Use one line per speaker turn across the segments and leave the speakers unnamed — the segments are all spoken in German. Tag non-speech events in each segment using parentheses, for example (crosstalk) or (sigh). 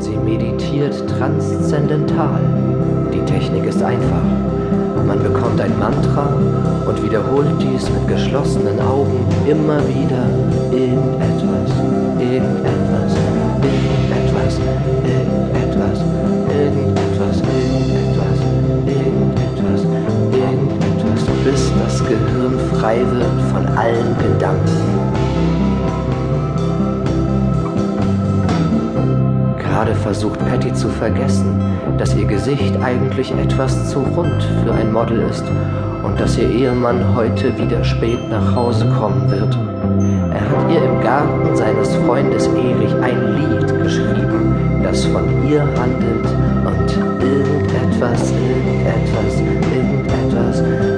Sie meditiert transzendental. Die Technik ist einfach. Man bekommt ein Mantra und wiederholt dies mit geschlossenen Augen immer wieder irgendetwas, irgendetwas, irgendetwas, irgendetwas, irgendetwas, Gerade versucht Patty zu vergessen, dass ihr Gesicht eigentlich etwas zu rund für ein Model ist und dass ihr Ehemann heute wieder spät nach Hause kommen wird. Er hat ihr im Garten seines Freundes Erich ein Lied geschrieben, das von ihr handelt und irgendetwas, irgendetwas, irgendetwas,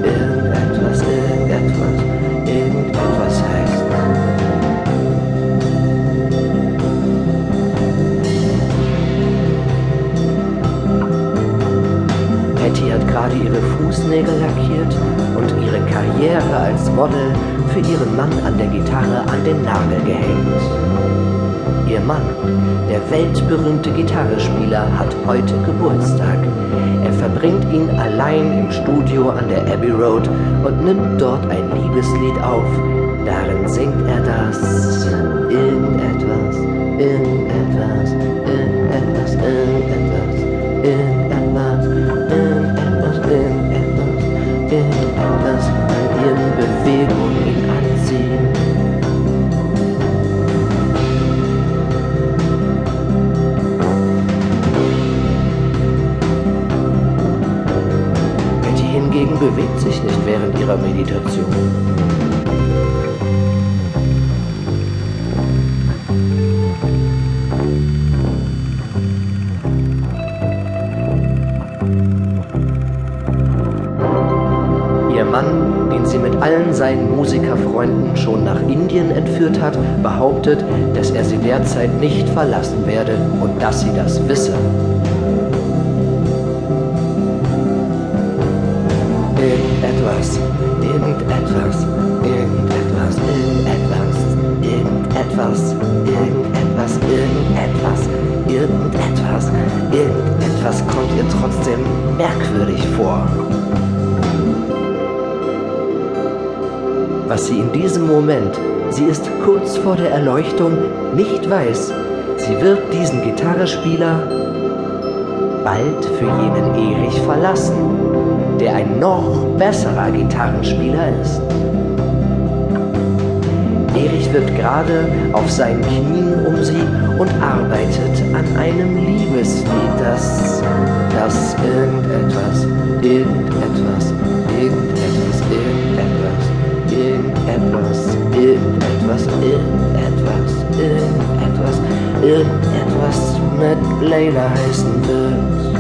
Patty hat gerade ihre Fußnägel lackiert und ihre Karriere als Model für ihren Mann an der Gitarre an den Nagel gehängt. Ihr Mann, der weltberühmte Gitarrespieler, hat heute Geburtstag. Er verbringt ihn allein im Studio an der Abbey Road und nimmt dort ein Liebeslied auf. Darin singt er das irgendetwas, irgendetwas, irgendetwas, irgendetwas, hingegen bewegt sich nicht während ihrer Meditation. Ihr Mann, den sie mit allen seinen Musikerfreunden schon nach Indien entführt hat, behauptet, dass er sie derzeit nicht verlassen werde und dass sie das wisse. Irgendetwas, kommt ihr trotzdem merkwürdig vor. was sie in diesem Moment, sie ist kurz vor der Erleuchtung, nicht weiß. Sie wird diesen Gitarrespieler bald für jenen Erich verlassen, der ein noch besserer Gitarrenspieler ist. Wird gerade auf seinen Knien um sie und arbeitet an einem Liebeslied, das, das irgendetwas, irgendetwas, irgendetwas, irgendetwas, irgendetwas, irgendetwas, irgendetwas, irgendetwas, irgendetwas mit Layla heißen wird.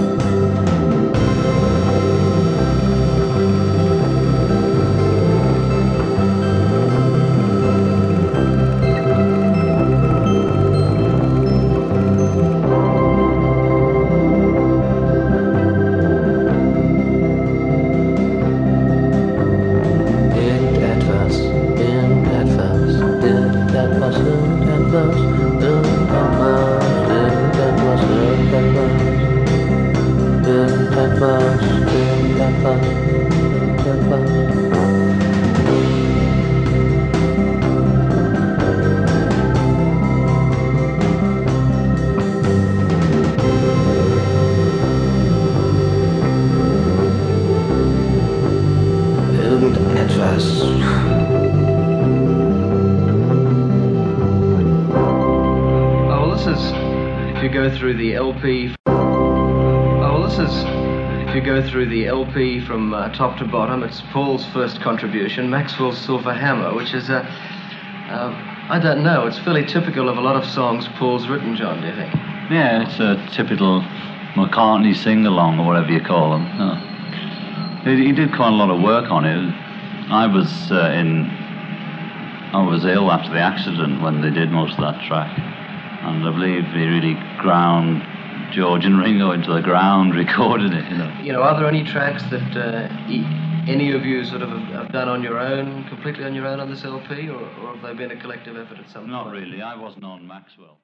If you go through the LP. Oh, this is if you go through the LP from uh, top to bottom. It's Paul's first contribution, Maxwell's Silver Hammer, which is a. Uh, I don't know. It's fairly typical of a lot of songs Paul's written, John. Do you think?
Yeah, it's a typical McCartney sing along or whatever you call them. He, he did quite a lot of work on it. I was uh, in. I was ill after the accident when they did most of that track, and I believe he really ground George and Ringo into the ground (laughs) recording it. You know.
You know, are there any tracks that uh, any of you sort of have, have done on your own, completely on your own on this LP, or, or have they been a collective effort at some
Not
point?
really. I wasn't on Maxwell.